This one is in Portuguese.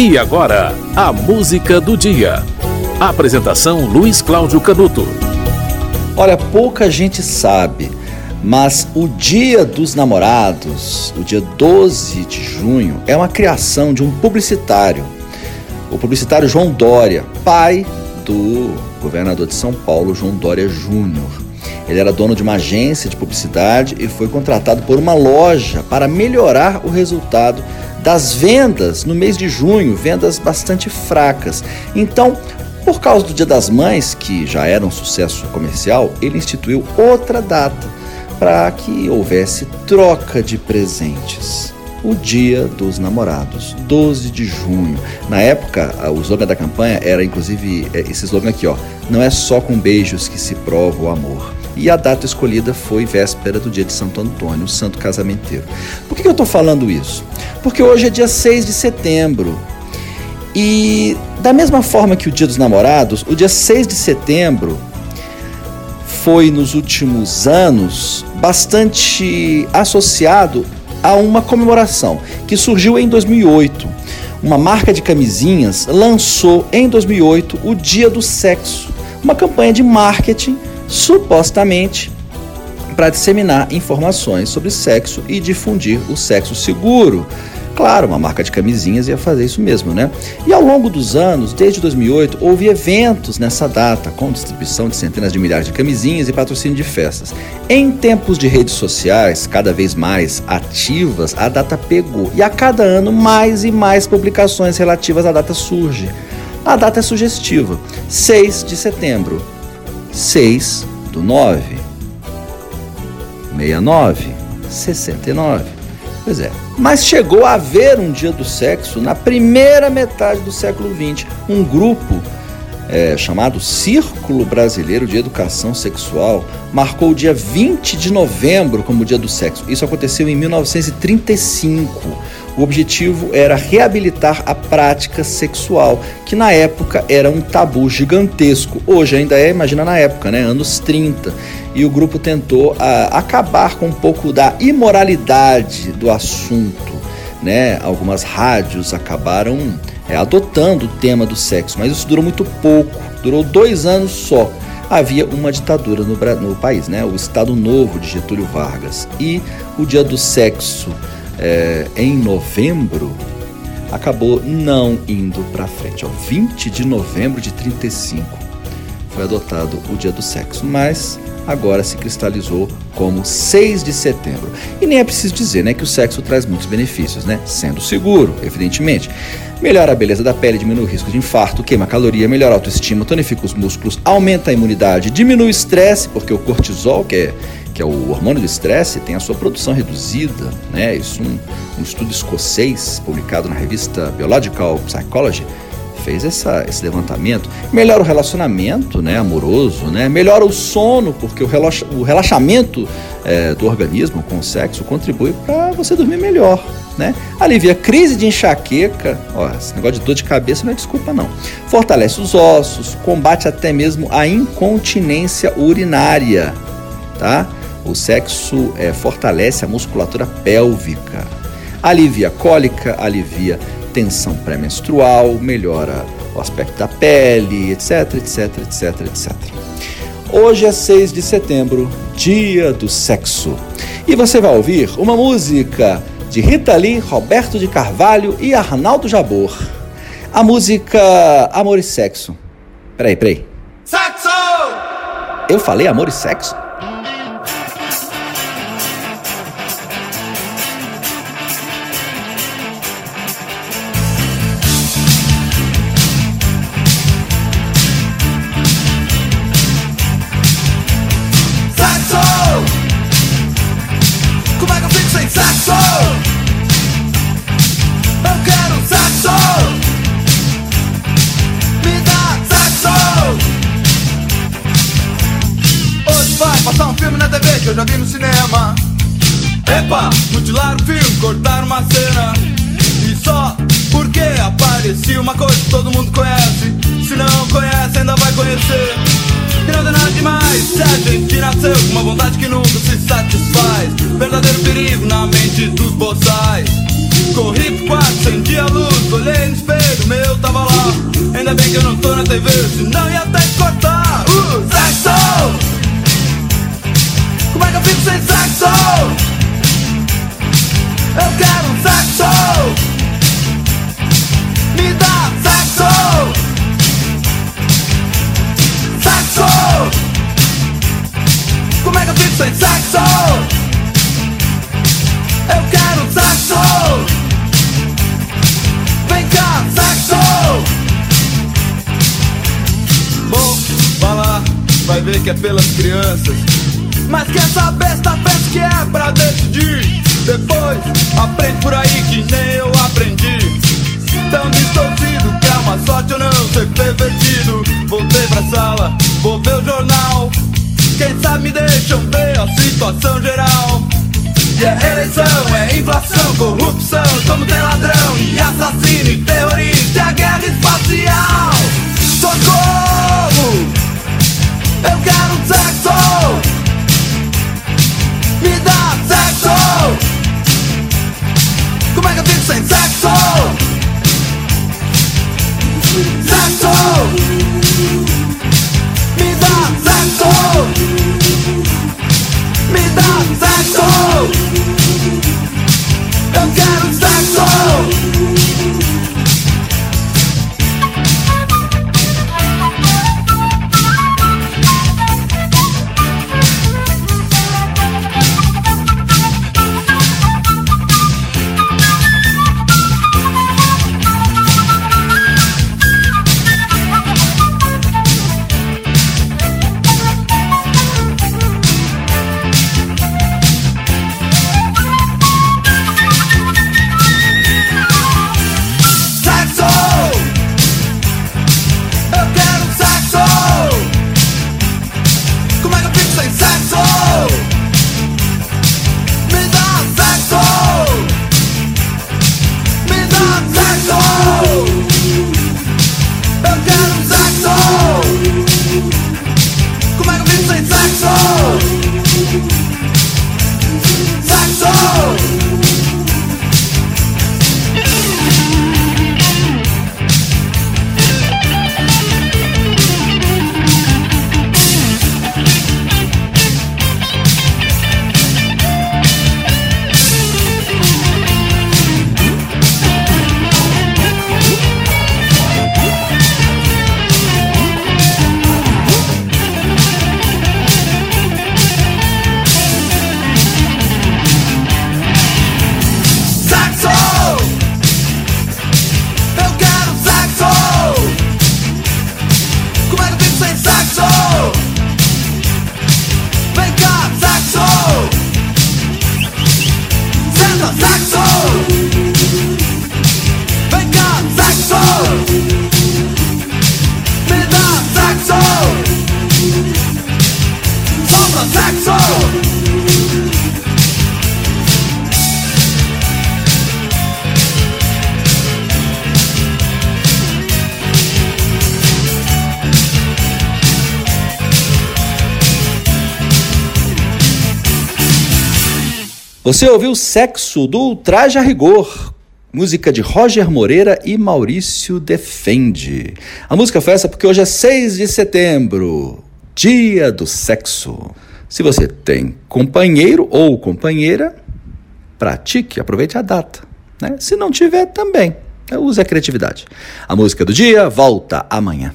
E agora, a música do dia. Apresentação Luiz Cláudio Canuto. Olha, pouca gente sabe, mas o Dia dos Namorados, o dia 12 de junho, é uma criação de um publicitário. O publicitário João Dória, pai do governador de São Paulo, João Dória Júnior. Ele era dono de uma agência de publicidade e foi contratado por uma loja para melhorar o resultado das vendas no mês de junho, vendas bastante fracas. Então, por causa do Dia das Mães, que já era um sucesso comercial, ele instituiu outra data para que houvesse troca de presentes. O Dia dos Namorados, 12 de junho. Na época, o slogan da campanha era inclusive é, esse slogan aqui, ó: Não é só com beijos que se prova o amor. E a data escolhida foi véspera do dia de Santo Antônio, o santo casamenteiro. Por que eu estou falando isso? Porque hoje é dia 6 de setembro. E da mesma forma que o Dia dos Namorados, o dia 6 de setembro foi nos últimos anos bastante associado a uma comemoração que surgiu em 2008. Uma marca de camisinhas lançou em 2008 o Dia do Sexo, uma campanha de marketing supostamente para disseminar informações sobre sexo e difundir o sexo seguro. Claro, uma marca de camisinhas ia fazer isso mesmo, né? E ao longo dos anos, desde 2008, houve eventos nessa data, com distribuição de centenas de milhares de camisinhas e patrocínio de festas. Em tempos de redes sociais cada vez mais ativas, a data pegou e a cada ano mais e mais publicações relativas à data surgem. A data é sugestiva, 6 de setembro, 6 do 9, 69, 69. Pois é. Mas chegou a haver um dia do sexo na primeira metade do século XX. Um grupo é, chamado Círculo Brasileiro de Educação Sexual marcou o dia 20 de novembro como dia do sexo. Isso aconteceu em 1935 o objetivo era reabilitar a prática sexual, que na época era um tabu gigantesco. Hoje ainda é, imagina na época, né, anos 30. E o grupo tentou ah, acabar com um pouco da imoralidade do assunto. Né? Algumas rádios acabaram é, adotando o tema do sexo, mas isso durou muito pouco, durou dois anos só havia uma ditadura no, no, país, né? o Estado Novo de Getúlio Vargas. E o Dia do Sexo é, em novembro, acabou não indo para frente. Ó, 20 de novembro de 35 foi adotado o Dia do Sexo, mas agora se cristalizou como 6 de setembro. E nem é preciso dizer né, que o sexo traz muitos benefícios, né? Sendo seguro, evidentemente. Melhora a beleza da pele, diminui o risco de infarto, queima caloria, melhora a autoestima, tonifica os músculos, aumenta a imunidade, diminui o estresse, porque o cortisol, que é que é o hormônio do estresse, tem a sua produção reduzida, né? Isso um, um estudo escocês publicado na revista Biological Psychology fez essa, esse levantamento. Melhora o relacionamento né, amoroso, né? melhora o sono, porque o, relaxa, o relaxamento é, do organismo com o sexo contribui para você dormir melhor. Né? Alivia crise de enxaqueca, ó, esse negócio de dor de cabeça não é desculpa não. Fortalece os ossos, combate até mesmo a incontinência urinária, tá? O sexo é, fortalece a musculatura pélvica, alivia cólica, alivia tensão pré-menstrual, melhora o aspecto da pele, etc, etc, etc, etc. Hoje é 6 de setembro, dia do sexo. E você vai ouvir uma música de Rita Lee, Roberto de Carvalho e Arnaldo Jabor. A música Amor e Sexo. Peraí, peraí. Sexo! Eu falei amor e sexo? Epa, mutilar o filme, cortar uma cena. E só porque aparecia uma coisa que todo mundo conhece. Se não conhece, ainda vai conhecer. E não tem nada demais se a gente nasceu com uma vontade que nunca se satisfaz. Verdadeiro perigo na mente dos boçais. Corri pro quarto, acendi a luz, olhei no espelho. Ainda bem que eu não tô na TV, senão ia até cortar sem sexo? Eu quero sexo. Vem cá, sexo. Bom, vai lá, vai ver que é pelas crianças. Mas que essa besta pensa que é pra decidir. Depois aprende por aí que nem eu aprendi. Tão distorcido que é uma sorte eu não ser pervertido. Voltei pra sala, vou ver o jornal. Quem sabe me deixam ver a situação geral. E é eleição, é inflação, corrupção. Como tem ladrão e assassino e terrorista. A guerra espacial. Socorro! Eu quero sexo! Me dá sexo! Como é que eu fico sem sexo? Sexo! Sem Você ouviu Sexo do Traje a Rigor, música de Roger Moreira e Maurício Defende. A música foi essa porque hoje é 6 de setembro, dia do sexo. Se você tem companheiro ou companheira, pratique, aproveite a data. Né? Se não tiver, também. Use a criatividade. A música do dia volta amanhã.